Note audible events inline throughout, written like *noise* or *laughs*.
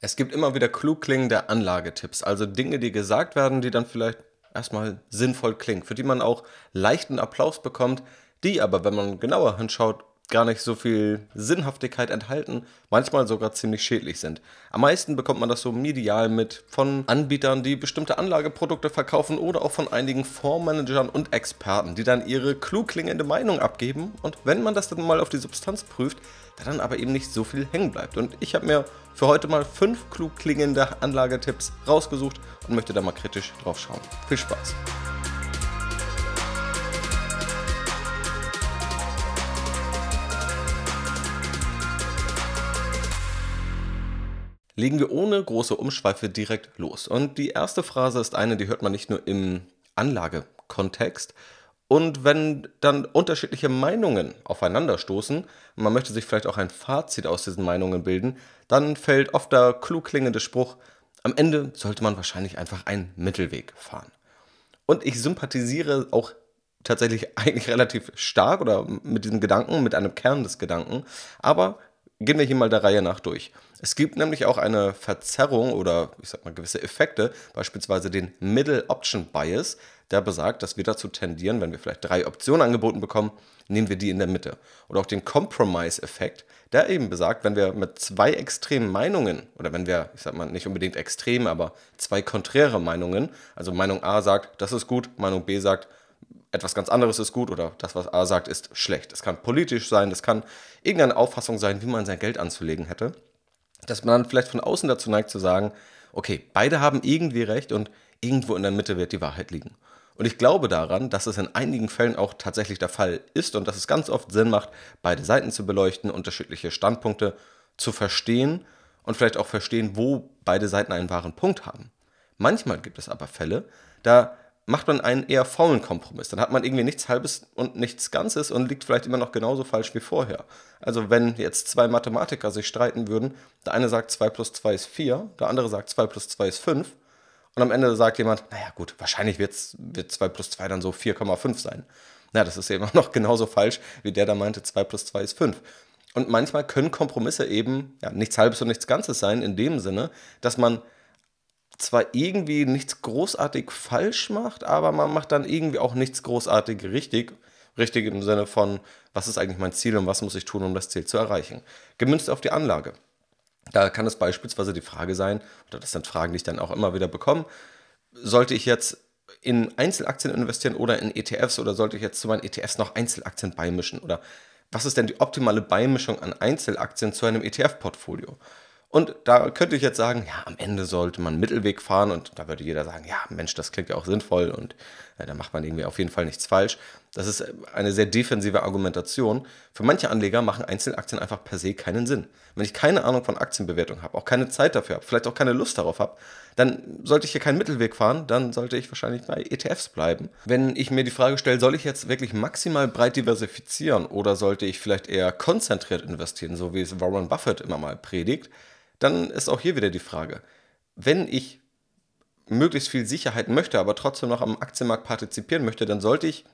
Es gibt immer wieder klug klingende Anlagetipps, also Dinge, die gesagt werden, die dann vielleicht erstmal sinnvoll klingen, für die man auch leichten Applaus bekommt, die aber, wenn man genauer hinschaut, gar nicht so viel Sinnhaftigkeit enthalten, manchmal sogar ziemlich schädlich sind. Am meisten bekommt man das so medial mit von Anbietern, die bestimmte Anlageprodukte verkaufen oder auch von einigen Fondsmanagern und Experten, die dann ihre klug klingende Meinung abgeben und wenn man das dann mal auf die Substanz prüft, da dann aber eben nicht so viel hängen bleibt. Und ich habe mir für heute mal fünf klug klingende Anlagetipps rausgesucht und möchte da mal kritisch drauf schauen. Viel Spaß! Legen wir ohne große Umschweife direkt los. Und die erste Phrase ist eine, die hört man nicht nur im Anlagekontext. Und wenn dann unterschiedliche Meinungen aufeinanderstoßen, man möchte sich vielleicht auch ein Fazit aus diesen Meinungen bilden, dann fällt oft der klug klingende Spruch, am Ende sollte man wahrscheinlich einfach einen Mittelweg fahren. Und ich sympathisiere auch tatsächlich *laughs* eigentlich relativ stark oder mit diesem Gedanken, mit einem Kern des Gedanken, aber gehen wir hier mal der Reihe nach durch. Es gibt nämlich auch eine Verzerrung oder ich sag mal gewisse Effekte, beispielsweise den Middle Option Bias, der besagt, dass wir dazu tendieren, wenn wir vielleicht drei Optionen angeboten bekommen, nehmen wir die in der Mitte. Oder auch den Compromise-Effekt, der eben besagt, wenn wir mit zwei extremen Meinungen oder wenn wir, ich sag mal nicht unbedingt extrem, aber zwei konträre Meinungen, also Meinung A sagt, das ist gut, Meinung B sagt, etwas ganz anderes ist gut oder das, was A sagt, ist schlecht. Es kann politisch sein, es kann irgendeine Auffassung sein, wie man sein Geld anzulegen hätte. Dass man dann vielleicht von außen dazu neigt zu sagen, okay, beide haben irgendwie recht und irgendwo in der Mitte wird die Wahrheit liegen. Und ich glaube daran, dass es in einigen Fällen auch tatsächlich der Fall ist und dass es ganz oft Sinn macht, beide Seiten zu beleuchten, unterschiedliche Standpunkte zu verstehen und vielleicht auch verstehen, wo beide Seiten einen wahren Punkt haben. Manchmal gibt es aber Fälle, da macht man einen eher faulen Kompromiss. Dann hat man irgendwie nichts Halbes und nichts Ganzes und liegt vielleicht immer noch genauso falsch wie vorher. Also wenn jetzt zwei Mathematiker sich streiten würden, der eine sagt 2 plus 2 ist 4, der andere sagt 2 plus 2 ist 5 und am Ende sagt jemand, naja gut, wahrscheinlich wird's, wird 2 plus 2 dann so 4,5 sein. Na, das ist eben *laughs* noch genauso falsch, wie der da meinte, 2 plus 2 ist 5. Und manchmal können Kompromisse eben ja, nichts Halbes und nichts Ganzes sein, in dem Sinne, dass man zwar irgendwie nichts großartig falsch macht, aber man macht dann irgendwie auch nichts großartig richtig. Richtig im Sinne von, was ist eigentlich mein Ziel und was muss ich tun, um das Ziel zu erreichen. Gemünzt auf die Anlage. Da kann es beispielsweise die Frage sein, oder das sind Fragen, die ich dann auch immer wieder bekomme, sollte ich jetzt in Einzelaktien investieren oder in ETFs oder sollte ich jetzt zu meinen ETFs noch Einzelaktien beimischen? Oder was ist denn die optimale Beimischung an Einzelaktien zu einem ETF-Portfolio? Und da könnte ich jetzt sagen, ja, am Ende sollte man einen Mittelweg fahren und da würde jeder sagen, ja, Mensch, das klingt ja auch sinnvoll und ja, da macht man irgendwie auf jeden Fall nichts falsch. Das ist eine sehr defensive Argumentation. Für manche Anleger machen Einzelaktien einfach per se keinen Sinn. Wenn ich keine Ahnung von Aktienbewertung habe, auch keine Zeit dafür habe, vielleicht auch keine Lust darauf habe, dann sollte ich hier keinen Mittelweg fahren, dann sollte ich wahrscheinlich bei ETFs bleiben. Wenn ich mir die Frage stelle, soll ich jetzt wirklich maximal breit diversifizieren oder sollte ich vielleicht eher konzentriert investieren, so wie es Warren Buffett immer mal predigt, dann ist auch hier wieder die Frage, wenn ich möglichst viel Sicherheit möchte, aber trotzdem noch am Aktienmarkt partizipieren möchte, dann sollte ich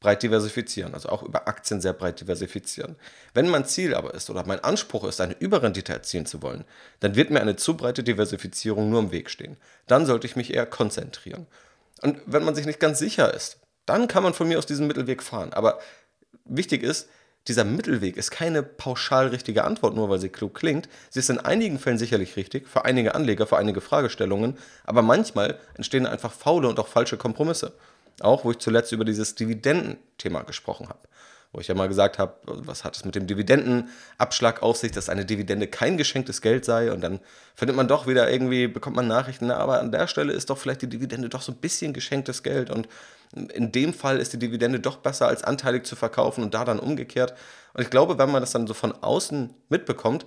breit diversifizieren, also auch über Aktien sehr breit diversifizieren. Wenn mein Ziel aber ist oder mein Anspruch ist, eine Überrendite erzielen zu wollen, dann wird mir eine zu breite Diversifizierung nur im Weg stehen. Dann sollte ich mich eher konzentrieren. Und wenn man sich nicht ganz sicher ist, dann kann man von mir aus diesem Mittelweg fahren. Aber wichtig ist, dieser Mittelweg ist keine pauschal richtige Antwort, nur weil sie klug klingt. Sie ist in einigen Fällen sicherlich richtig, für einige Anleger, für einige Fragestellungen, aber manchmal entstehen einfach faule und auch falsche Kompromisse. Auch, wo ich zuletzt über dieses Dividendenthema gesprochen habe wo ich ja mal gesagt habe, was hat es mit dem Dividendenabschlag auf sich, dass eine Dividende kein geschenktes Geld sei und dann findet man doch wieder irgendwie, bekommt man Nachrichten, na, aber an der Stelle ist doch vielleicht die Dividende doch so ein bisschen geschenktes Geld und in dem Fall ist die Dividende doch besser als anteilig zu verkaufen und da dann umgekehrt. Und ich glaube, wenn man das dann so von außen mitbekommt,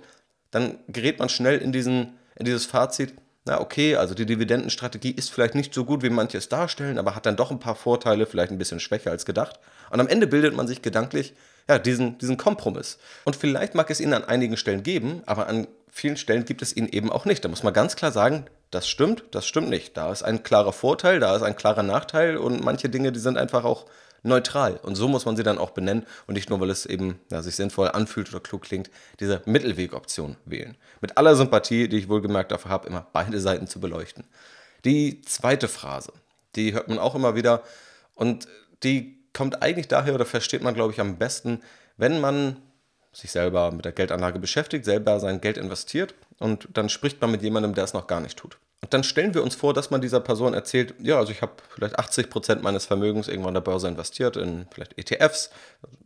dann gerät man schnell in, diesen, in dieses Fazit, na okay, also die Dividendenstrategie ist vielleicht nicht so gut, wie manche es darstellen, aber hat dann doch ein paar Vorteile, vielleicht ein bisschen schwächer als gedacht. Und am Ende bildet man sich gedanklich ja, diesen, diesen Kompromiss. Und vielleicht mag es ihn an einigen Stellen geben, aber an vielen Stellen gibt es ihn eben auch nicht. Da muss man ganz klar sagen, das stimmt, das stimmt nicht. Da ist ein klarer Vorteil, da ist ein klarer Nachteil und manche Dinge, die sind einfach auch neutral. Und so muss man sie dann auch benennen und nicht nur, weil es eben ja, sich sinnvoll anfühlt oder klug klingt, diese Mittelwegoption wählen. Mit aller Sympathie, die ich wohlgemerkt dafür habe, immer beide Seiten zu beleuchten. Die zweite Phrase, die hört man auch immer wieder und die kommt eigentlich daher oder versteht man, glaube ich, am besten, wenn man sich selber mit der Geldanlage beschäftigt, selber sein Geld investiert und dann spricht man mit jemandem, der es noch gar nicht tut. Und dann stellen wir uns vor, dass man dieser Person erzählt, ja, also ich habe vielleicht 80 Prozent meines Vermögens irgendwann an der Börse investiert, in vielleicht ETFs,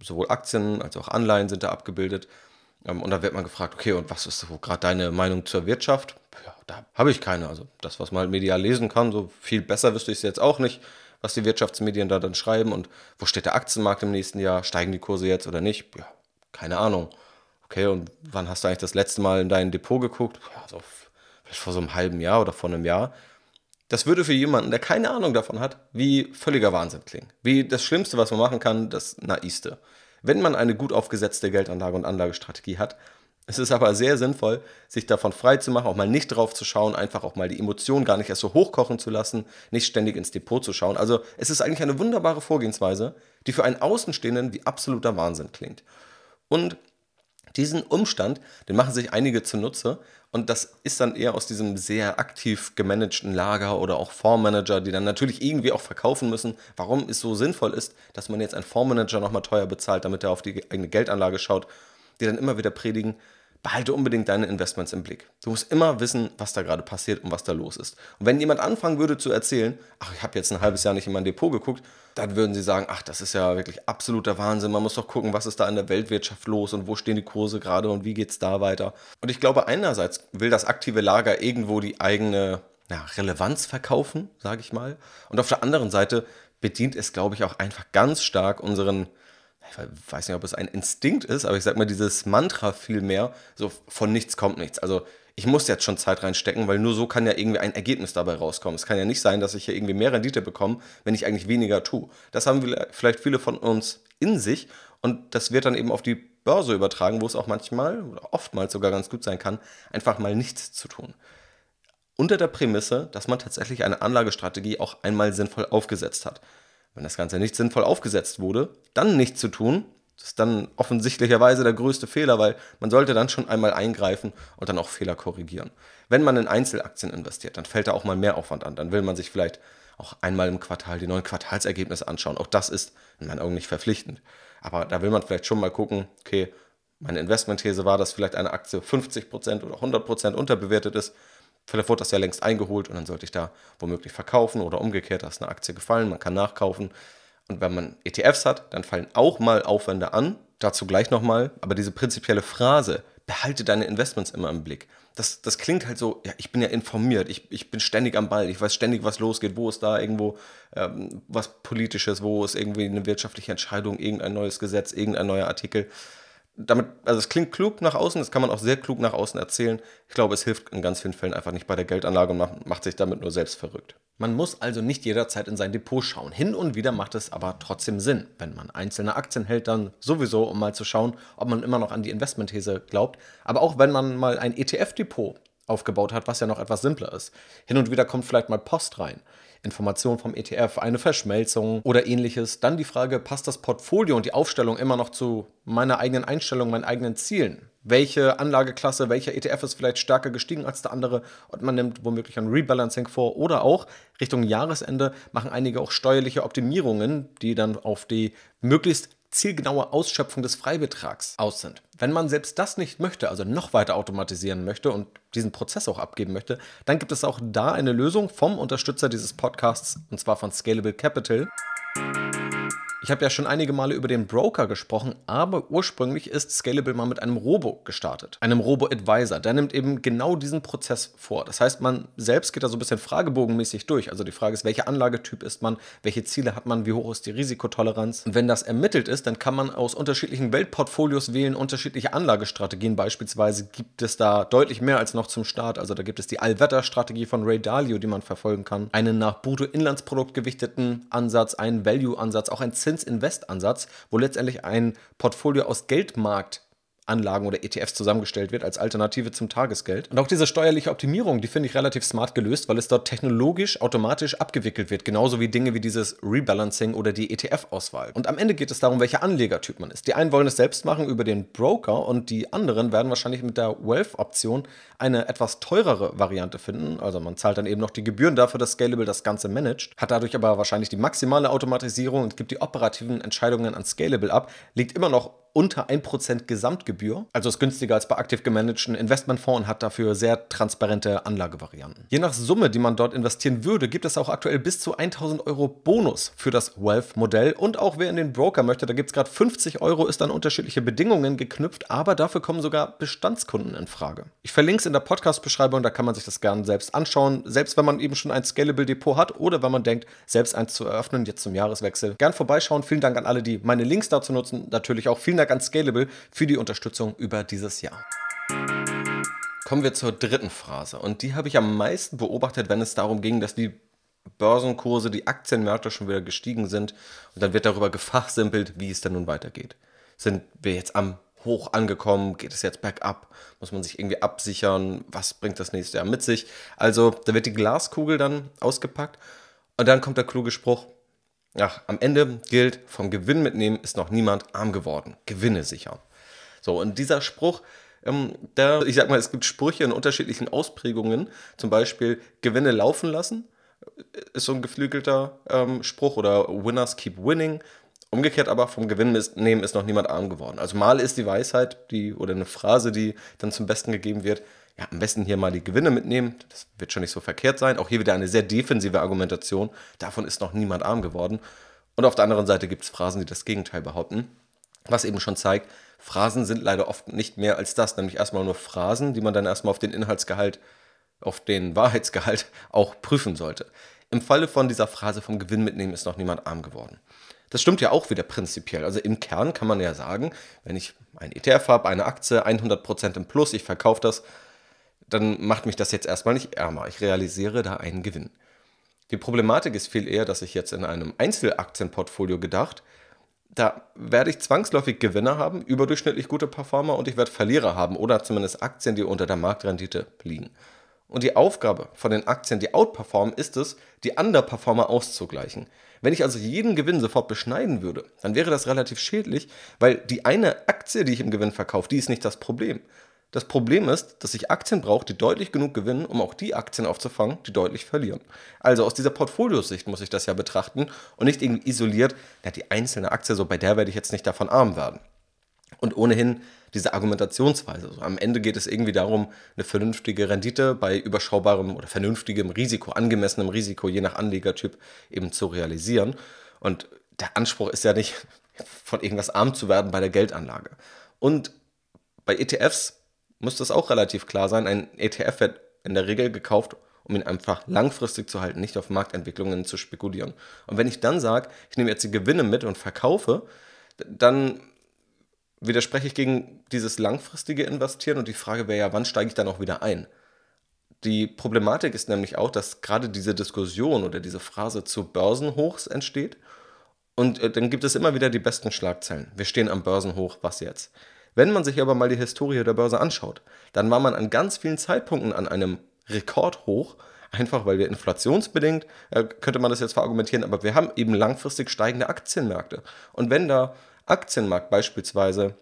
sowohl Aktien als auch Anleihen sind da abgebildet. Ähm, und da wird man gefragt, okay, und was ist so gerade deine Meinung zur Wirtschaft? Ja, da habe ich keine. Also das, was man halt medial lesen kann, so viel besser wüsste ich es jetzt auch nicht, was die Wirtschaftsmedien da dann schreiben und wo steht der Aktienmarkt im nächsten Jahr? Steigen die Kurse jetzt oder nicht? Ja, keine Ahnung. Okay, und wann hast du eigentlich das letzte Mal in dein Depot geguckt? Ja, so vor so einem halben Jahr oder vor einem Jahr. Das würde für jemanden, der keine Ahnung davon hat, wie völliger Wahnsinn klingen. Wie das Schlimmste, was man machen kann, das Naivste. Wenn man eine gut aufgesetzte Geldanlage und Anlagestrategie hat, es ist aber sehr sinnvoll, sich davon frei zu machen, auch mal nicht drauf zu schauen, einfach auch mal die Emotionen gar nicht erst so hochkochen zu lassen, nicht ständig ins Depot zu schauen. Also es ist eigentlich eine wunderbare Vorgehensweise, die für einen Außenstehenden wie absoluter Wahnsinn klingt. Und diesen Umstand, den machen sich einige zunutze und das ist dann eher aus diesem sehr aktiv gemanagten Lager oder auch Fondsmanager, die dann natürlich irgendwie auch verkaufen müssen, warum es so sinnvoll ist, dass man jetzt einen Fondsmanager nochmal teuer bezahlt, damit er auf die eigene Geldanlage schaut, die dann immer wieder predigen, behalte unbedingt deine Investments im Blick. Du musst immer wissen, was da gerade passiert und was da los ist. Und wenn jemand anfangen würde zu erzählen, ach, ich habe jetzt ein halbes Jahr nicht in mein Depot geguckt, dann würden sie sagen, ach, das ist ja wirklich absoluter Wahnsinn. Man muss doch gucken, was ist da in der Weltwirtschaft los und wo stehen die Kurse gerade und wie geht es da weiter. Und ich glaube, einerseits will das aktive Lager irgendwo die eigene ja, Relevanz verkaufen, sage ich mal. Und auf der anderen Seite bedient es, glaube ich, auch einfach ganz stark unseren ich weiß nicht, ob es ein Instinkt ist, aber ich sag mal, dieses Mantra vielmehr, so von nichts kommt nichts. Also ich muss jetzt schon Zeit reinstecken, weil nur so kann ja irgendwie ein Ergebnis dabei rauskommen. Es kann ja nicht sein, dass ich hier irgendwie mehr Rendite bekomme, wenn ich eigentlich weniger tue. Das haben vielleicht viele von uns in sich und das wird dann eben auf die Börse übertragen, wo es auch manchmal oder oftmals sogar ganz gut sein kann, einfach mal nichts zu tun. Unter der Prämisse, dass man tatsächlich eine Anlagestrategie auch einmal sinnvoll aufgesetzt hat. Wenn das Ganze nicht sinnvoll aufgesetzt wurde, dann nichts zu tun, das ist dann offensichtlicherweise der größte Fehler, weil man sollte dann schon einmal eingreifen und dann auch Fehler korrigieren. Wenn man in Einzelaktien investiert, dann fällt da auch mal mehr Aufwand an. Dann will man sich vielleicht auch einmal im Quartal die neuen Quartalsergebnisse anschauen. Auch das ist in meinen Augen nicht verpflichtend. Aber da will man vielleicht schon mal gucken, okay, meine Investmentthese war, dass vielleicht eine Aktie 50% oder 100% unterbewertet ist. Vielleicht wurde das ja längst eingeholt und dann sollte ich da womöglich verkaufen oder umgekehrt, da ist eine Aktie gefallen, man kann nachkaufen. Und wenn man ETFs hat, dann fallen auch mal Aufwände an, dazu gleich nochmal, aber diese prinzipielle Phrase, behalte deine Investments immer im Blick. Das, das klingt halt so, ja, ich bin ja informiert, ich, ich bin ständig am Ball, ich weiß ständig, was losgeht, wo ist da irgendwo ähm, was Politisches, wo ist irgendwie eine wirtschaftliche Entscheidung, irgendein neues Gesetz, irgendein neuer Artikel damit, also es klingt klug nach außen, das kann man auch sehr klug nach außen erzählen. Ich glaube, es hilft in ganz vielen Fällen einfach nicht bei der Geldanlage und macht, macht sich damit nur selbst verrückt. Man muss also nicht jederzeit in sein Depot schauen. Hin und wieder macht es aber trotzdem Sinn. Wenn man einzelne Aktien hält, dann sowieso, um mal zu schauen, ob man immer noch an die Investmentthese glaubt. Aber auch wenn man mal ein ETF-Depot aufgebaut hat, was ja noch etwas simpler ist. Hin und wieder kommt vielleicht mal Post rein. Information vom ETF, eine Verschmelzung oder ähnliches. Dann die Frage, passt das Portfolio und die Aufstellung immer noch zu meiner eigenen Einstellung, meinen eigenen Zielen? Welche Anlageklasse, welcher ETF ist vielleicht stärker gestiegen als der andere und man nimmt womöglich ein Rebalancing vor oder auch Richtung Jahresende machen einige auch steuerliche Optimierungen, die dann auf die möglichst zielgenaue Ausschöpfung des Freibetrags aus sind. Wenn man selbst das nicht möchte, also noch weiter automatisieren möchte und diesen Prozess auch abgeben möchte, dann gibt es auch da eine Lösung vom Unterstützer dieses Podcasts, und zwar von Scalable Capital. Ich habe ja schon einige Male über den Broker gesprochen, aber ursprünglich ist Scalable mal mit einem Robo gestartet, einem Robo-Advisor. Der nimmt eben genau diesen Prozess vor. Das heißt, man selbst geht da so ein bisschen fragebogenmäßig durch. Also die Frage ist, welcher Anlagetyp ist man, welche Ziele hat man, wie hoch ist die Risikotoleranz. Und wenn das ermittelt ist, dann kann man aus unterschiedlichen Weltportfolios wählen, unterschiedliche Anlagestrategien. Beispielsweise gibt es da deutlich mehr als noch zum Start. Also da gibt es die Allwetterstrategie von Ray Dalio, die man verfolgen kann, einen nach Bruttoinlandsprodukt gewichteten Ansatz, einen Value-Ansatz, auch ein Zins-Invest-Ansatz, wo letztendlich ein Portfolio aus Geldmarkt Anlagen oder ETFs zusammengestellt wird als Alternative zum Tagesgeld. Und auch diese steuerliche Optimierung, die finde ich relativ smart gelöst, weil es dort technologisch automatisch abgewickelt wird, genauso wie Dinge wie dieses Rebalancing oder die ETF-Auswahl. Und am Ende geht es darum, welcher Anlegertyp man ist. Die einen wollen es selbst machen über den Broker und die anderen werden wahrscheinlich mit der Wealth-Option eine etwas teurere Variante finden. Also man zahlt dann eben noch die Gebühren dafür, dass Scalable das Ganze managt, hat dadurch aber wahrscheinlich die maximale Automatisierung und gibt die operativen Entscheidungen an Scalable ab, liegt immer noch unter 1% Gesamtgebühr. Also ist günstiger als bei aktiv gemanagten Investmentfonds und hat dafür sehr transparente Anlagevarianten. Je nach Summe, die man dort investieren würde, gibt es auch aktuell bis zu 1000 Euro Bonus für das Wealth-Modell. Und auch wer in den Broker möchte, da gibt es gerade 50 Euro, ist an unterschiedliche Bedingungen geknüpft, aber dafür kommen sogar Bestandskunden in Frage. Ich verlinke es in der Podcast-Beschreibung, da kann man sich das gerne selbst anschauen. Selbst wenn man eben schon ein Scalable Depot hat oder wenn man denkt, selbst eins zu eröffnen, jetzt zum Jahreswechsel. Gern vorbeischauen. Vielen Dank an alle, die meine Links dazu nutzen. Natürlich auch vielen Dank an Scalable für die Unterstützung über dieses Jahr. Kommen wir zur dritten Phrase. Und die habe ich am meisten beobachtet, wenn es darum ging, dass die Börsenkurse, die Aktienmärkte schon wieder gestiegen sind. Und dann wird darüber gefachsimpelt, wie es denn nun weitergeht. Sind wir jetzt am Hoch angekommen? Geht es jetzt bergab? Muss man sich irgendwie absichern? Was bringt das nächste Jahr mit sich? Also, da wird die Glaskugel dann ausgepackt. Und dann kommt der kluge Spruch, Ach, am Ende gilt, vom Gewinn mitnehmen ist noch niemand arm geworden. Gewinne sichern. So, und dieser Spruch, ähm, der, ich sag mal, es gibt Sprüche in unterschiedlichen Ausprägungen. Zum Beispiel Gewinne laufen lassen, ist so ein geflügelter ähm, Spruch oder Winners keep winning. Umgekehrt aber vom Gewinn nehmen ist noch niemand arm geworden. Also mal ist die Weisheit, die oder eine Phrase, die dann zum Besten gegeben wird, ja, am besten hier mal die Gewinne mitnehmen. Das wird schon nicht so verkehrt sein. Auch hier wieder eine sehr defensive Argumentation. Davon ist noch niemand arm geworden. Und auf der anderen Seite gibt es Phrasen, die das Gegenteil behaupten. Was eben schon zeigt, Phrasen sind leider oft nicht mehr als das, nämlich erstmal nur Phrasen, die man dann erstmal auf den Inhaltsgehalt, auf den Wahrheitsgehalt *laughs* auch prüfen sollte. Im Falle von dieser Phrase vom Gewinn mitnehmen ist noch niemand arm geworden. Das stimmt ja auch wieder prinzipiell. Also im Kern kann man ja sagen, wenn ich ein ETF habe, eine Aktie, 100% im Plus, ich verkaufe das, dann macht mich das jetzt erstmal nicht ärmer. Ich realisiere da einen Gewinn. Die Problematik ist viel eher, dass ich jetzt in einem Einzelaktienportfolio gedacht, da werde ich zwangsläufig Gewinner haben, überdurchschnittlich gute Performer und ich werde Verlierer haben oder zumindest Aktien, die unter der Marktrendite liegen. Und die Aufgabe von den Aktien, die outperformen, ist es, die Underperformer auszugleichen. Wenn ich also jeden Gewinn sofort beschneiden würde, dann wäre das relativ schädlich, weil die eine Aktie, die ich im Gewinn verkaufe, die ist nicht das Problem. Das Problem ist, dass ich Aktien brauche, die deutlich genug gewinnen, um auch die Aktien aufzufangen, die deutlich verlieren. Also aus dieser Portfoliosicht muss ich das ja betrachten und nicht irgendwie isoliert, na, die einzelne Aktie, so bei der werde ich jetzt nicht davon arm werden. Und ohnehin diese Argumentationsweise. So, am Ende geht es irgendwie darum, eine vernünftige Rendite bei überschaubarem oder vernünftigem Risiko, angemessenem Risiko, je nach Anlegertyp, eben zu realisieren. Und der Anspruch ist ja nicht, *laughs* von irgendwas arm zu werden bei der Geldanlage. Und bei ETFs muss das auch relativ klar sein. Ein ETF wird in der Regel gekauft, um ihn einfach langfristig zu halten, nicht auf Marktentwicklungen zu spekulieren. Und wenn ich dann sage, ich nehme jetzt die Gewinne mit und verkaufe, dann widerspreche ich gegen dieses langfristige Investieren und die Frage wäre ja, wann steige ich dann auch wieder ein? Die Problematik ist nämlich auch, dass gerade diese Diskussion oder diese Phrase zu Börsenhochs entsteht und äh, dann gibt es immer wieder die besten Schlagzeilen. Wir stehen am Börsenhoch, was jetzt? Wenn man sich aber mal die Historie der Börse anschaut, dann war man an ganz vielen Zeitpunkten an einem Rekordhoch, einfach weil wir inflationsbedingt, äh, könnte man das jetzt verargumentieren, aber wir haben eben langfristig steigende Aktienmärkte. Und wenn der Aktienmarkt beispielsweise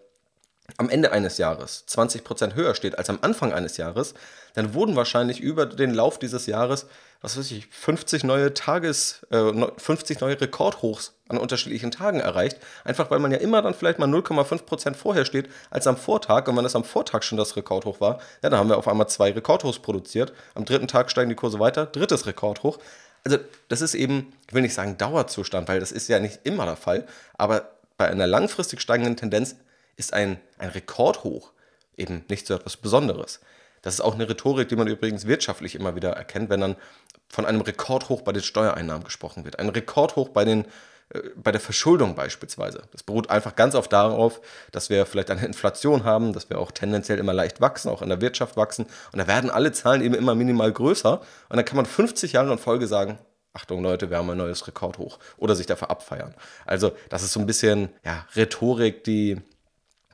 am Ende eines Jahres 20% höher steht als am Anfang eines Jahres, dann wurden wahrscheinlich über den Lauf dieses Jahres was weiß ich, 50 neue Tages, äh, 50 neue Rekordhochs an unterschiedlichen Tagen erreicht. Einfach weil man ja immer dann vielleicht mal 0,5% vorher steht als am Vortag. Und wenn es am Vortag schon das Rekordhoch war, ja, dann haben wir auf einmal zwei Rekordhochs produziert. Am dritten Tag steigen die Kurse weiter, drittes Rekordhoch. Also das ist eben, ich will nicht sagen Dauerzustand, weil das ist ja nicht immer der Fall. Aber bei einer langfristig steigenden Tendenz ist ein, ein Rekordhoch eben nicht so etwas Besonderes. Das ist auch eine Rhetorik, die man übrigens wirtschaftlich immer wieder erkennt, wenn dann von einem Rekordhoch bei den Steuereinnahmen gesprochen wird. Ein Rekordhoch bei, den, äh, bei der Verschuldung beispielsweise. Das beruht einfach ganz oft darauf, dass wir vielleicht eine Inflation haben, dass wir auch tendenziell immer leicht wachsen, auch in der Wirtschaft wachsen. Und da werden alle Zahlen eben immer minimal größer. Und dann kann man 50 Jahre in Folge sagen, Achtung Leute, wir haben ein neues Rekordhoch. Oder sich dafür abfeiern. Also das ist so ein bisschen ja, Rhetorik, die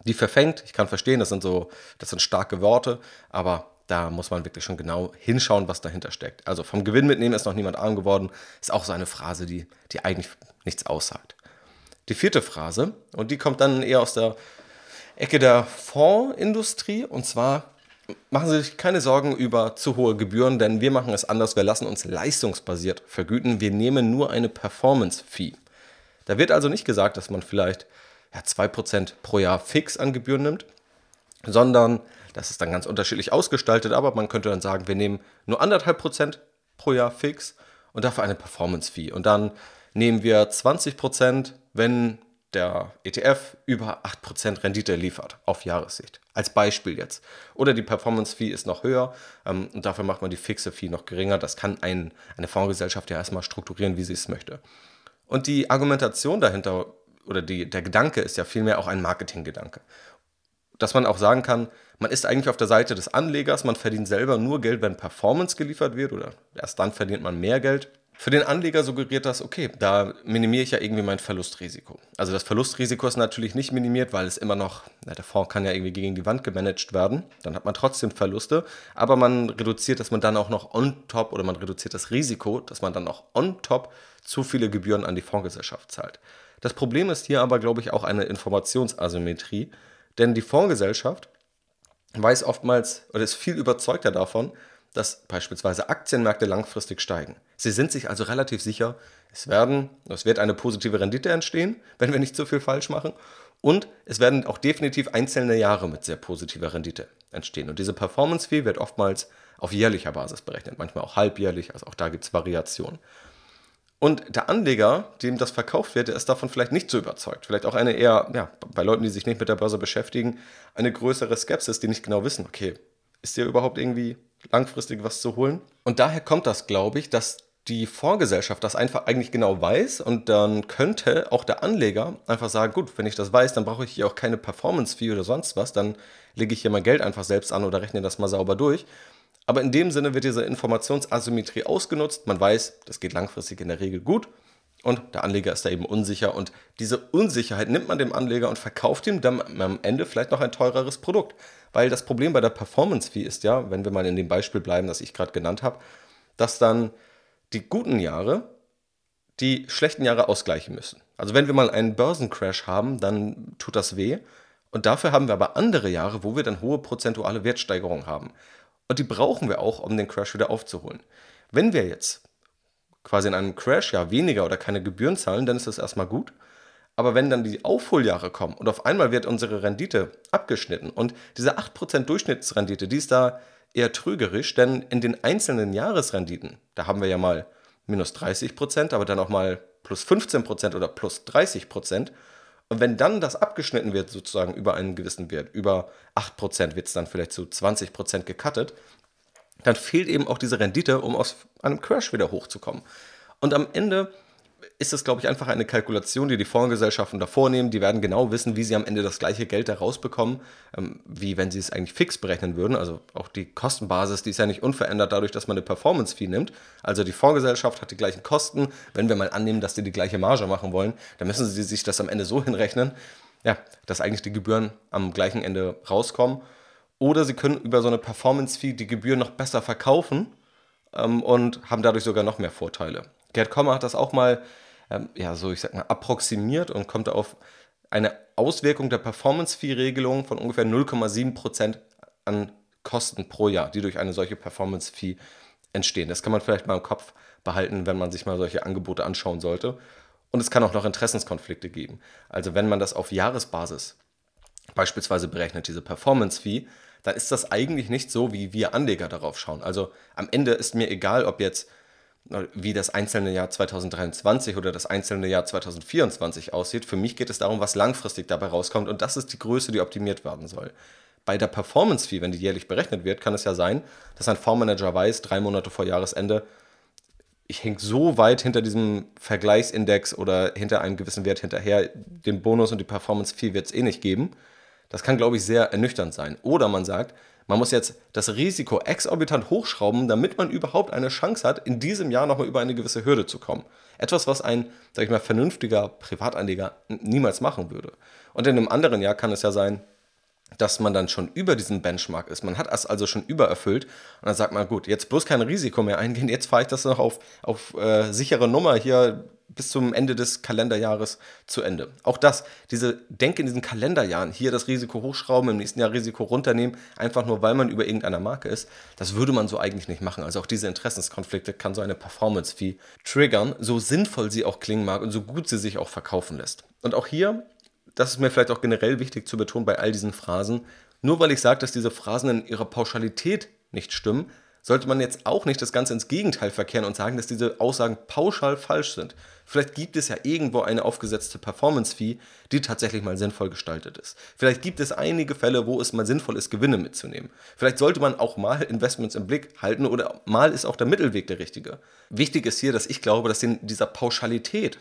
die verfängt. Ich kann verstehen, das sind so, das sind starke Worte, aber da muss man wirklich schon genau hinschauen, was dahinter steckt. Also vom Gewinn mitnehmen ist noch niemand arm geworden, ist auch so eine Phrase, die, die eigentlich nichts aussagt. Die vierte Phrase, und die kommt dann eher aus der Ecke der Fondsindustrie, und zwar machen Sie sich keine Sorgen über zu hohe Gebühren, denn wir machen es anders. Wir lassen uns leistungsbasiert vergüten. Wir nehmen nur eine Performance-Fee. Da wird also nicht gesagt, dass man vielleicht ja, 2% pro Jahr fix an Gebühren nimmt, sondern das ist dann ganz unterschiedlich ausgestaltet, aber man könnte dann sagen, wir nehmen nur 1,5% pro Jahr fix und dafür eine Performance-Fee. Und dann nehmen wir 20%, wenn der ETF über 8% Rendite liefert auf Jahressicht. Als Beispiel jetzt. Oder die Performance-Fee ist noch höher ähm, und dafür macht man die fixe Fee noch geringer. Das kann ein, eine Fondsgesellschaft ja erstmal strukturieren, wie sie es möchte. Und die Argumentation dahinter oder die, der Gedanke ist ja vielmehr auch ein Marketinggedanke. Dass man auch sagen kann, man ist eigentlich auf der Seite des Anlegers, man verdient selber nur Geld, wenn Performance geliefert wird oder erst dann verdient man mehr Geld. Für den Anleger suggeriert das, okay, da minimiere ich ja irgendwie mein Verlustrisiko. Also das Verlustrisiko ist natürlich nicht minimiert, weil es immer noch, na, der Fonds kann ja irgendwie gegen die Wand gemanagt werden, dann hat man trotzdem Verluste, aber man reduziert, dass man dann auch noch on top oder man reduziert das Risiko, dass man dann auch on top zu viele Gebühren an die Fondsgesellschaft zahlt. Das Problem ist hier aber, glaube ich, auch eine Informationsasymmetrie, denn die Fondsgesellschaft weiß oftmals oder ist viel überzeugter davon, dass beispielsweise Aktienmärkte langfristig steigen. Sie sind sich also relativ sicher, es, werden, es wird eine positive Rendite entstehen, *laughs* wenn wir nicht zu viel falsch machen. Und es werden auch definitiv einzelne Jahre mit sehr positiver Rendite entstehen. Und diese Performance Fee wird oftmals auf jährlicher Basis berechnet, manchmal auch halbjährlich, also auch da gibt es Variationen. Und der Anleger, dem das verkauft wird, der ist davon vielleicht nicht so überzeugt. Vielleicht auch eine eher, ja, bei Leuten, die sich nicht mit der Börse beschäftigen, eine größere Skepsis, die nicht genau wissen, okay, ist dir überhaupt irgendwie langfristig was zu holen? Und daher kommt das, glaube ich, dass die Vorgesellschaft das einfach eigentlich genau weiß und dann könnte auch der Anleger einfach sagen, gut, wenn ich das weiß, dann brauche ich hier auch keine Performance-Fee oder sonst was, dann lege ich hier mein Geld einfach selbst an oder rechne das mal sauber durch. Aber in dem Sinne wird diese Informationsasymmetrie ausgenutzt. Man weiß, das geht langfristig in der Regel gut und der Anleger ist da eben unsicher und diese Unsicherheit nimmt man dem Anleger und verkauft ihm dann am Ende vielleicht noch ein teureres Produkt. Weil das Problem bei der Performance Fee ist ja, wenn wir mal in dem Beispiel bleiben, das ich gerade genannt habe, dass dann die guten Jahre die schlechten Jahre ausgleichen müssen. Also wenn wir mal einen Börsencrash haben, dann tut das weh. Und dafür haben wir aber andere Jahre, wo wir dann hohe prozentuale Wertsteigerungen haben. Und die brauchen wir auch, um den Crash wieder aufzuholen. Wenn wir jetzt quasi in einem Crash ja weniger oder keine Gebühren zahlen, dann ist das erstmal gut. Aber wenn dann die Aufholjahre kommen und auf einmal wird unsere Rendite abgeschnitten und diese 8% Durchschnittsrendite, die ist da eher trügerisch, denn in den einzelnen Jahresrenditen, da haben wir ja mal minus 30 Prozent, aber dann auch mal plus 15 Prozent oder plus 30 Prozent. Und wenn dann das abgeschnitten wird, sozusagen über einen gewissen Wert, über 8 Prozent wird es dann vielleicht zu 20 Prozent gecuttet, dann fehlt eben auch diese Rendite, um aus einem Crash wieder hochzukommen. Und am Ende ist es, glaube ich, einfach eine Kalkulation, die die Fondsgesellschaften da vornehmen. Die werden genau wissen, wie sie am Ende das gleiche Geld da rausbekommen, ähm, wie wenn sie es eigentlich fix berechnen würden. Also auch die Kostenbasis, die ist ja nicht unverändert dadurch, dass man eine Performance-Fee nimmt. Also die Fondsgesellschaft hat die gleichen Kosten. Wenn wir mal annehmen, dass die die gleiche Marge machen wollen, dann müssen sie sich das am Ende so hinrechnen, ja, dass eigentlich die Gebühren am gleichen Ende rauskommen. Oder sie können über so eine Performance-Fee die Gebühren noch besser verkaufen ähm, und haben dadurch sogar noch mehr Vorteile. Gerd Kommer hat das auch mal ähm, ja, so ich sag mal, approximiert und kommt auf eine Auswirkung der Performance-Fee-Regelung von ungefähr 0,7% an Kosten pro Jahr, die durch eine solche Performance-Fee entstehen. Das kann man vielleicht mal im Kopf behalten, wenn man sich mal solche Angebote anschauen sollte. Und es kann auch noch Interessenskonflikte geben. Also wenn man das auf Jahresbasis beispielsweise berechnet, diese Performance-Fee, dann ist das eigentlich nicht so, wie wir Anleger darauf schauen. Also am Ende ist mir egal, ob jetzt wie das einzelne Jahr 2023 oder das einzelne Jahr 2024 aussieht. Für mich geht es darum, was langfristig dabei rauskommt und das ist die Größe, die optimiert werden soll. Bei der Performance Fee, wenn die jährlich berechnet wird, kann es ja sein, dass ein Fondsmanager weiß, drei Monate vor Jahresende, ich hänge so weit hinter diesem Vergleichsindex oder hinter einem gewissen Wert hinterher, den Bonus und die Performance Fee wird es eh nicht geben. Das kann, glaube ich, sehr ernüchternd sein. Oder man sagt, man muss jetzt das Risiko exorbitant hochschrauben, damit man überhaupt eine Chance hat, in diesem Jahr nochmal über eine gewisse Hürde zu kommen. Etwas, was ein, sag ich mal, vernünftiger Privatanleger niemals machen würde. Und in einem anderen Jahr kann es ja sein, dass man dann schon über diesen Benchmark ist. Man hat es also schon übererfüllt und dann sagt man, gut, jetzt bloß kein Risiko mehr eingehen, jetzt fahre ich das noch auf, auf äh, sichere Nummer hier bis zum Ende des Kalenderjahres zu Ende. Auch das, diese Denke in diesen Kalenderjahren, hier das Risiko hochschrauben, im nächsten Jahr Risiko runternehmen, einfach nur weil man über irgendeiner Marke ist, das würde man so eigentlich nicht machen. Also auch diese Interessenskonflikte kann so eine Performance-Fee triggern, so sinnvoll sie auch klingen mag und so gut sie sich auch verkaufen lässt. Und auch hier das ist mir vielleicht auch generell wichtig zu betonen bei all diesen Phrasen, nur weil ich sage, dass diese Phrasen in ihrer Pauschalität nicht stimmen, sollte man jetzt auch nicht das Ganze ins Gegenteil verkehren und sagen, dass diese Aussagen pauschal falsch sind. Vielleicht gibt es ja irgendwo eine aufgesetzte Performance-Fee, die tatsächlich mal sinnvoll gestaltet ist. Vielleicht gibt es einige Fälle, wo es mal sinnvoll ist, Gewinne mitzunehmen. Vielleicht sollte man auch mal Investments im Blick halten oder mal ist auch der Mittelweg der richtige. Wichtig ist hier, dass ich glaube, dass sie in dieser Pauschalität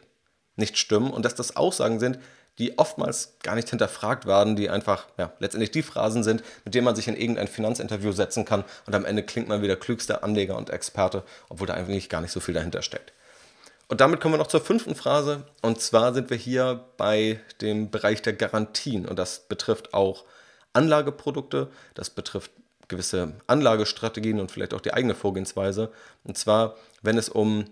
nicht stimmen und dass das Aussagen sind, die oftmals gar nicht hinterfragt werden, die einfach ja, letztendlich die Phrasen sind, mit denen man sich in irgendein Finanzinterview setzen kann und am Ende klingt man wie der klügste Anleger und Experte, obwohl da eigentlich gar nicht so viel dahinter steckt. Und damit kommen wir noch zur fünften Phrase und zwar sind wir hier bei dem Bereich der Garantien und das betrifft auch Anlageprodukte, das betrifft gewisse Anlagestrategien und vielleicht auch die eigene Vorgehensweise und zwar, wenn es um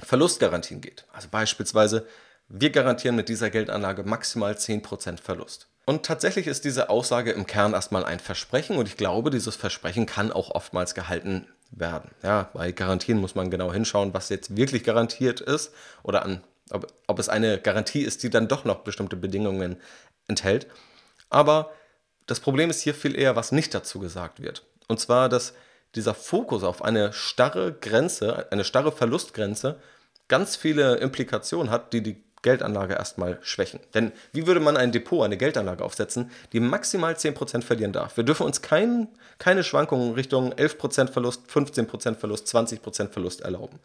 Verlustgarantien geht. Also beispielsweise wir garantieren mit dieser Geldanlage maximal 10% Verlust. Und tatsächlich ist diese Aussage im Kern erstmal ein Versprechen und ich glaube, dieses Versprechen kann auch oftmals gehalten werden. Ja, bei Garantien muss man genau hinschauen, was jetzt wirklich garantiert ist oder an, ob, ob es eine Garantie ist, die dann doch noch bestimmte Bedingungen enthält. Aber das Problem ist hier viel eher, was nicht dazu gesagt wird. Und zwar, dass dieser Fokus auf eine starre Grenze, eine starre Verlustgrenze, ganz viele Implikationen hat, die die Geldanlage erstmal schwächen. Denn wie würde man ein Depot, eine Geldanlage aufsetzen, die maximal 10% verlieren darf? Wir dürfen uns kein, keine Schwankungen Richtung 11% Verlust, 15% Verlust, 20% Verlust erlauben.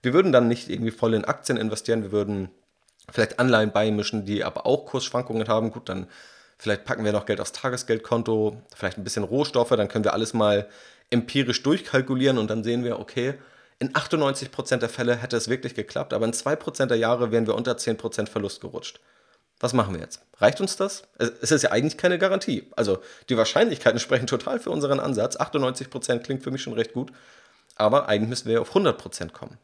Wir würden dann nicht irgendwie voll in Aktien investieren, wir würden vielleicht Anleihen beimischen, die aber auch Kursschwankungen haben. Gut, dann vielleicht packen wir noch Geld aufs Tagesgeldkonto, vielleicht ein bisschen Rohstoffe, dann können wir alles mal empirisch durchkalkulieren und dann sehen wir, okay, in 98% der Fälle hätte es wirklich geklappt, aber in 2% der Jahre wären wir unter 10% Verlust gerutscht. Was machen wir jetzt? Reicht uns das? Es ist ja eigentlich keine Garantie. Also die Wahrscheinlichkeiten *laughs* sprechen total für unseren Ansatz. 98% klingt für mich schon recht gut. Aber eigentlich müssen wir auf 100% kommen.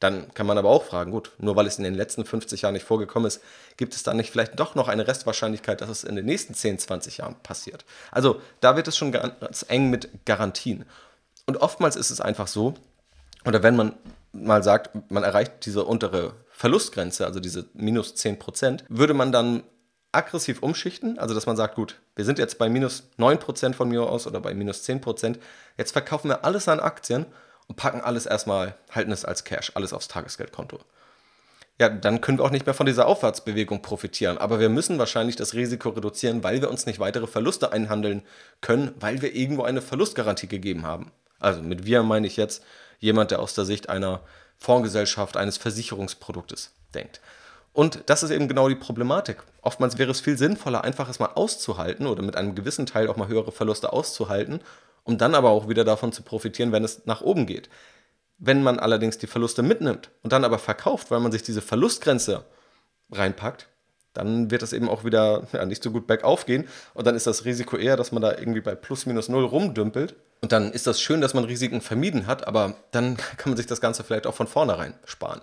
Dann kann man aber auch fragen, gut, nur weil es in den letzten 50 Jahren nicht vorgekommen ist, gibt es dann nicht vielleicht doch noch eine Restwahrscheinlichkeit, dass es in den nächsten 10, 20 Jahren passiert. Also da wird es schon ganz eng mit Garantien. Und oftmals ist es einfach so, oder wenn man mal sagt, man erreicht diese untere Verlustgrenze, also diese minus 10%, würde man dann aggressiv umschichten, also dass man sagt, gut, wir sind jetzt bei minus 9% von mir aus oder bei minus 10%, jetzt verkaufen wir alles an Aktien und packen alles erstmal, halten es als Cash, alles aufs Tagesgeldkonto. Ja, dann können wir auch nicht mehr von dieser Aufwärtsbewegung profitieren. Aber wir müssen wahrscheinlich das Risiko reduzieren, weil wir uns nicht weitere Verluste einhandeln können, weil wir irgendwo eine Verlustgarantie gegeben haben. Also mit wir meine ich jetzt jemand, der aus der Sicht einer Fondsgesellschaft, eines Versicherungsproduktes denkt. Und das ist eben genau die Problematik. Oftmals wäre es viel sinnvoller, einfach es mal auszuhalten oder mit einem gewissen Teil auch mal höhere Verluste auszuhalten, um dann aber auch wieder davon zu profitieren, wenn es nach oben geht. Wenn man allerdings die Verluste mitnimmt und dann aber verkauft, weil man sich diese Verlustgrenze reinpackt, dann wird es eben auch wieder ja, nicht so gut bergauf gehen. Und dann ist das Risiko eher, dass man da irgendwie bei plus minus null rumdümpelt. Und dann ist das schön, dass man Risiken vermieden hat, aber dann *laughs* kann man sich das Ganze vielleicht auch von vornherein sparen.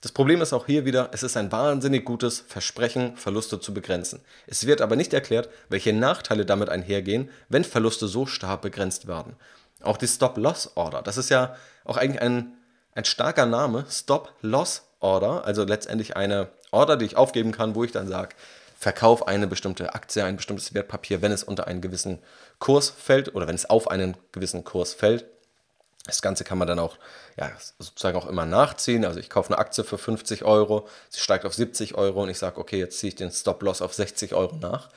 Das Problem ist auch hier wieder, es ist ein wahnsinnig gutes Versprechen, Verluste zu begrenzen. Es wird aber nicht erklärt, welche Nachteile damit einhergehen, wenn Verluste so stark begrenzt werden. Auch die Stop-Loss-Order, das ist ja auch eigentlich ein, ein starker Name, Stop-Loss-Order, also letztendlich eine Order, die ich aufgeben kann, wo ich dann sage, verkauf eine bestimmte Aktie, ein bestimmtes Wertpapier, wenn es unter einen gewissen Kurs fällt oder wenn es auf einen gewissen Kurs fällt. Das Ganze kann man dann auch ja, sozusagen auch immer nachziehen. Also ich kaufe eine Aktie für 50 Euro, sie steigt auf 70 Euro und ich sage, okay, jetzt ziehe ich den Stop-Loss auf 60 Euro nach.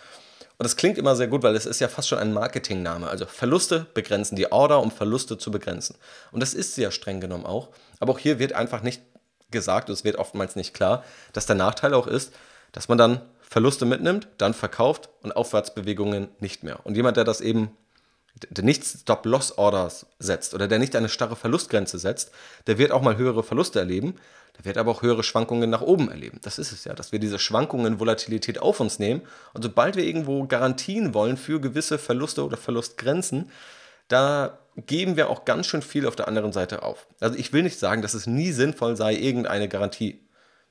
Und das klingt immer sehr gut, weil es ist ja fast schon ein Marketingname. Also Verluste begrenzen, die Order, um Verluste zu begrenzen. Und das ist ja streng genommen auch. Aber auch hier wird einfach nicht gesagt, es wird oftmals nicht klar, dass der Nachteil auch ist, dass man dann Verluste mitnimmt, dann verkauft und Aufwärtsbewegungen nicht mehr. Und jemand, der das eben der nicht Stop-Loss-Orders setzt oder der nicht eine starre Verlustgrenze setzt, der wird auch mal höhere Verluste erleben, der wird aber auch höhere Schwankungen nach oben erleben. Das ist es ja, dass wir diese Schwankungen, Volatilität auf uns nehmen und sobald wir irgendwo Garantien wollen für gewisse Verluste oder Verlustgrenzen, da geben wir auch ganz schön viel auf der anderen Seite auf. Also ich will nicht sagen, dass es nie sinnvoll sei, irgendeine Garantie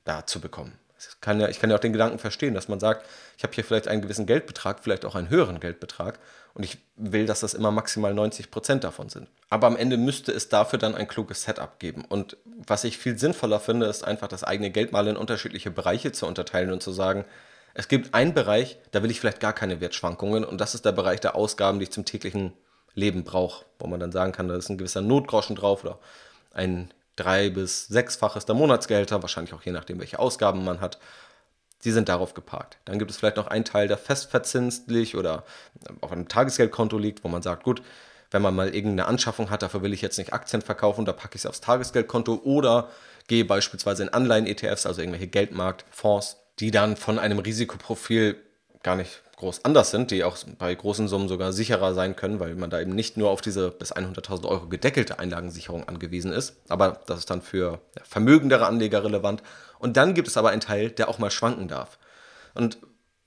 da zu bekommen. Ich kann, ja, ich kann ja auch den Gedanken verstehen, dass man sagt, ich habe hier vielleicht einen gewissen Geldbetrag, vielleicht auch einen höheren Geldbetrag und ich will, dass das immer maximal 90 Prozent davon sind. Aber am Ende müsste es dafür dann ein kluges Setup geben. Und was ich viel sinnvoller finde, ist einfach das eigene Geld mal in unterschiedliche Bereiche zu unterteilen und zu sagen, es gibt einen Bereich, da will ich vielleicht gar keine Wertschwankungen und das ist der Bereich der Ausgaben, die ich zum täglichen Leben brauche, wo man dann sagen kann, da ist ein gewisser Notgroschen drauf oder ein drei- bis sechsfaches der Monatsgelder, wahrscheinlich auch je nachdem, welche Ausgaben man hat. Die sind darauf geparkt. Dann gibt es vielleicht noch einen Teil, der festverzinslich oder auf einem Tagesgeldkonto liegt, wo man sagt, gut, wenn man mal irgendeine Anschaffung hat, dafür will ich jetzt nicht Aktien verkaufen, da packe ich es aufs Tagesgeldkonto oder gehe beispielsweise in Anleihen-ETFs, also irgendwelche Geldmarktfonds, die dann von einem Risikoprofil gar nicht groß anders sind, die auch bei großen Summen sogar sicherer sein können, weil man da eben nicht nur auf diese bis 100.000 Euro gedeckelte Einlagensicherung angewiesen ist. Aber das ist dann für vermögendere Anleger relevant. Und dann gibt es aber einen Teil, der auch mal schwanken darf. Und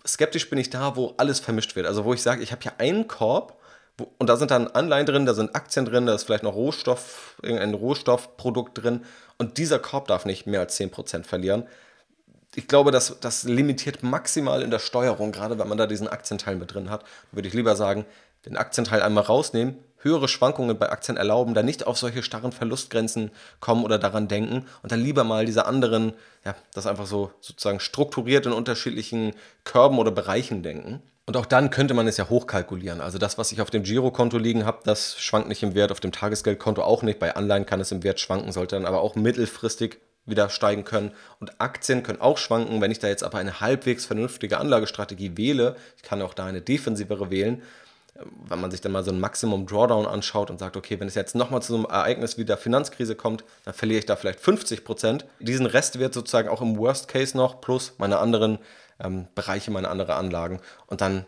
skeptisch bin ich da, wo alles vermischt wird. Also wo ich sage, ich habe hier einen Korb wo, und da sind dann Anleihen drin, da sind Aktien drin, da ist vielleicht noch Rohstoff, irgendein Rohstoffprodukt drin. Und dieser Korb darf nicht mehr als 10% verlieren ich glaube, das, das limitiert maximal in der Steuerung, gerade wenn man da diesen Aktienteil mit drin hat. Würde ich lieber sagen, den Aktienteil einmal rausnehmen, höhere Schwankungen bei Aktien erlauben, da nicht auf solche starren Verlustgrenzen kommen oder daran denken und dann lieber mal diese anderen, ja, das einfach so sozusagen strukturiert in unterschiedlichen Körben oder Bereichen denken. Und auch dann könnte man es ja hochkalkulieren. Also das, was ich auf dem Girokonto liegen habe, das schwankt nicht im Wert, auf dem Tagesgeldkonto auch nicht. Bei Anleihen kann es im Wert schwanken, sollte dann aber auch mittelfristig wieder steigen können. Und Aktien können auch schwanken. Wenn ich da jetzt aber eine halbwegs vernünftige Anlagestrategie wähle, ich kann auch da eine defensivere wählen, wenn man sich dann mal so ein Maximum Drawdown anschaut und sagt, okay, wenn es jetzt nochmal zu so einem Ereignis wie der Finanzkrise kommt, dann verliere ich da vielleicht 50 Prozent. Diesen Rest wird sozusagen auch im Worst Case noch plus meine anderen ähm, Bereiche, meine anderen Anlagen. Und dann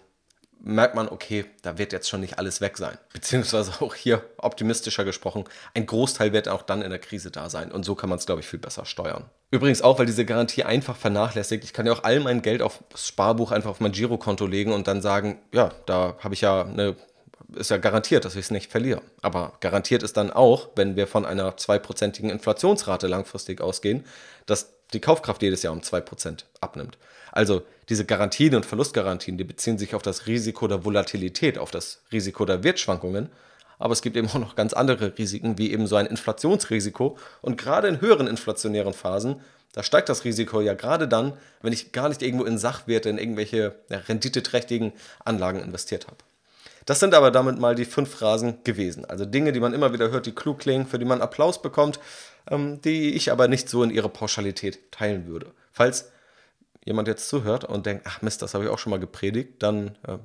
merkt man, okay, da wird jetzt schon nicht alles weg sein. *laughs* Beziehungsweise auch hier optimistischer gesprochen, ein Großteil wird auch dann in der Krise da sein. Und so kann man es, glaube ich, viel besser steuern. Übrigens auch, weil diese Garantie einfach vernachlässigt. Ich kann ja auch all mein Geld auf das Sparbuch einfach auf mein Girokonto legen und dann sagen, ja, da habe ich ja eine ist ja garantiert, dass ich es nicht verliere. Aber garantiert ist dann auch, wenn wir von einer zweiprozentigen Inflationsrate langfristig ausgehen, dass die Kaufkraft jedes Jahr um 2% abnimmt. Also diese Garantien und Verlustgarantien, die beziehen sich auf das Risiko der Volatilität, auf das Risiko der Wertschwankungen. Aber es gibt eben auch noch ganz andere Risiken, wie eben so ein Inflationsrisiko. Und gerade in höheren inflationären Phasen, da steigt das Risiko ja gerade dann, wenn ich gar nicht irgendwo in Sachwerte, in irgendwelche ja, renditeträchtigen Anlagen investiert habe. Das sind aber damit mal die fünf Phrasen gewesen. Also Dinge, die man immer wieder hört, die klug klingen, für die man Applaus bekommt, ähm, die ich aber nicht so in ihrer Pauschalität teilen würde. Falls jemand jetzt zuhört und denkt, ach Mist, das habe ich auch schon mal gepredigt, dann äh,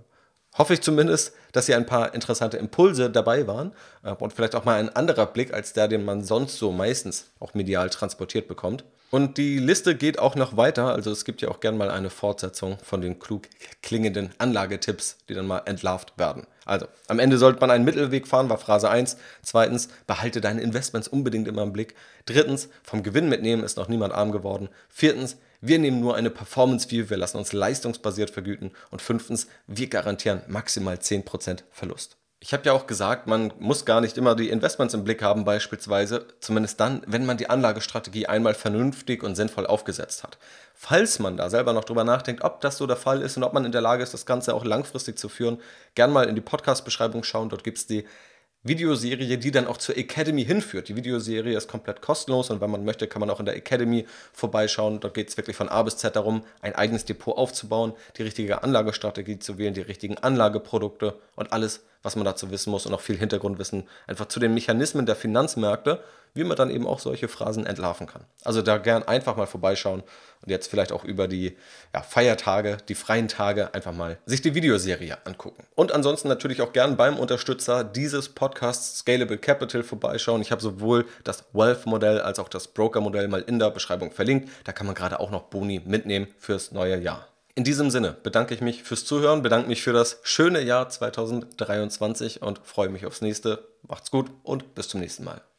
hoffe ich zumindest, dass hier ein paar interessante Impulse dabei waren äh, und vielleicht auch mal ein anderer Blick als der, den man sonst so meistens auch medial transportiert bekommt. Und die Liste geht auch noch weiter. Also es gibt ja auch gern mal eine Fortsetzung von den klug klingenden Anlagetipps, die dann mal entlarvt werden. Also am Ende sollte man einen Mittelweg fahren, war Phrase 1. Zweitens, behalte deine Investments unbedingt immer im Blick. Drittens, vom Gewinn mitnehmen ist noch niemand arm geworden. Viertens, wir nehmen nur eine Performance View, wir lassen uns leistungsbasiert vergüten. Und fünftens, wir garantieren maximal 10% Verlust. Ich habe ja auch gesagt, man muss gar nicht immer die Investments im Blick haben, beispielsweise, zumindest dann, wenn man die Anlagestrategie einmal vernünftig und sinnvoll aufgesetzt hat. Falls man da selber noch drüber nachdenkt, ob das so der Fall ist und ob man in der Lage ist, das Ganze auch langfristig zu führen, gern mal in die Podcast-Beschreibung schauen. Dort gibt es die Videoserie, die dann auch zur Academy hinführt. Die Videoserie ist komplett kostenlos und wenn man möchte, kann man auch in der Academy vorbeischauen. Dort geht es wirklich von A bis Z darum, ein eigenes Depot aufzubauen, die richtige Anlagestrategie zu wählen, die richtigen Anlageprodukte und alles, was man dazu wissen muss und auch viel Hintergrundwissen einfach zu den Mechanismen der Finanzmärkte, wie man dann eben auch solche Phrasen entlarven kann. Also da gern einfach mal vorbeischauen und jetzt vielleicht auch über die ja, Feiertage, die freien Tage einfach mal sich die Videoserie angucken. Und ansonsten natürlich auch gern beim Unterstützer dieses Podcasts Scalable Capital vorbeischauen. Ich habe sowohl das Wealth-Modell als auch das Broker-Modell mal in der Beschreibung verlinkt. Da kann man gerade auch noch Boni mitnehmen fürs neue Jahr. In diesem Sinne bedanke ich mich fürs Zuhören, bedanke mich für das schöne Jahr 2023 und freue mich aufs nächste. Macht's gut und bis zum nächsten Mal.